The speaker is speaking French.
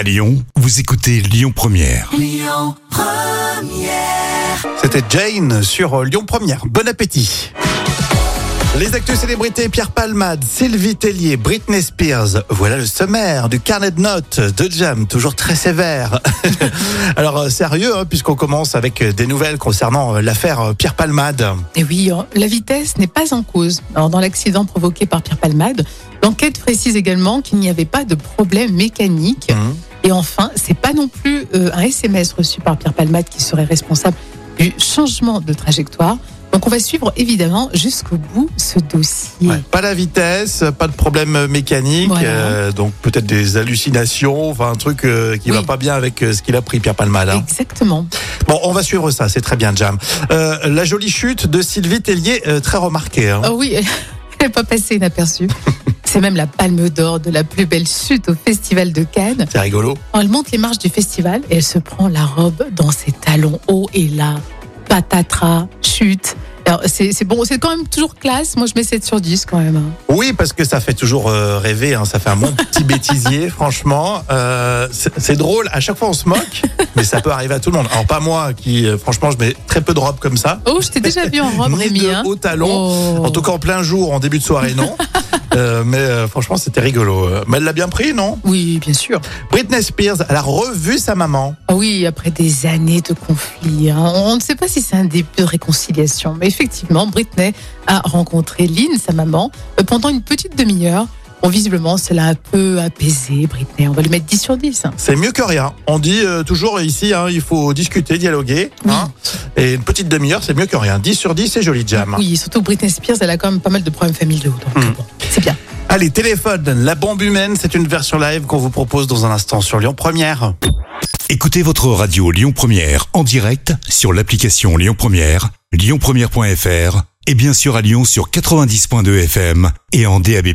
À Lyon, vous écoutez Lyon Première. C'était Jane sur euh, Lyon Première. Bon appétit. Les actus célébrités Pierre Palmade, Sylvie Tellier, Britney Spears. Voilà le sommaire du carnet de notes de Jam, toujours très sévère. Alors euh, sérieux, hein, puisqu'on commence avec euh, des nouvelles concernant l'affaire Pierre Palmade. Et oui, euh, la vitesse n'est pas en cause. Alors, dans l'accident provoqué par Pierre Palmade, l'enquête précise également qu'il n'y avait pas de problème mécanique. Mhm. Et enfin, c'est pas non plus euh, un SMS reçu par Pierre Palmade qui serait responsable du changement de trajectoire. Donc, on va suivre évidemment jusqu'au bout ce dossier. Ouais, Pas la vitesse, pas de problème mécanique, Voilà. euh, donc peut-être des hallucinations, enfin un truc euh, qui Oui. va pas bien avec euh, ce qu'il a pris Pierre Palmade. hein. Exactement. Bon, on va suivre ça, c'est très bien Jam. La jolie chute de Sylvie Tellier, très remarquée. hein. Oh oui, elle n'est pas passée inaperçue. C'est même la palme d'or de la plus belle chute au Festival de Cannes. C'est rigolo. Elle monte les marches du festival et elle se prend la robe dans ses talons hauts et là, patatras, chute. Alors, c'est bon, c'est quand même toujours classe. Moi, je mets 7 sur 10 quand même. hein. Oui, parce que ça fait toujours euh, rêver, hein, ça fait un bon petit bêtisier, franchement. Euh, c'est drôle, à chaque fois on se moque, mais ça peut arriver à tout le monde. Alors pas moi, qui euh, franchement je mets très peu de robes comme ça. Oh, je t'ai déjà vu en robe, Rémi. hein. hauts talons. Oh. En tout cas en plein jour, en début de soirée, non. Euh, mais euh, franchement c'était rigolo. Mais elle l'a bien pris, non? Oui, bien sûr. Britney Spears, elle a revu sa maman. Ah Oui, après des années de conflits, hein, on ne sait pas si c'est un début de réconciliation, mais effectivement, Britney a rencontré Lynn, sa maman, euh, pendant une petite demi-heure. Bon, visiblement, cela a un peu apaisé Britney. On va lui mettre 10 sur 10. hein. C'est mieux que rien. On dit euh, toujours ici, hein, il faut discuter, dialoguer. Hein. Et une petite demi-heure, c'est mieux que rien. 10 sur 10, c'est joli, Jam. Oui, surtout Britney Spears, elle a quand même pas mal de problèmes familiaux. Donc, Hmm. bon, c'est bien. Allez, téléphone, la bombe humaine, c'est une version live qu'on vous propose dans un instant sur Lyon Première. Écoutez votre radio Lyon Première en direct sur l'application Lyon Première, lyonpremière.fr et bien sûr à Lyon sur 90.2 FM et en DAB+.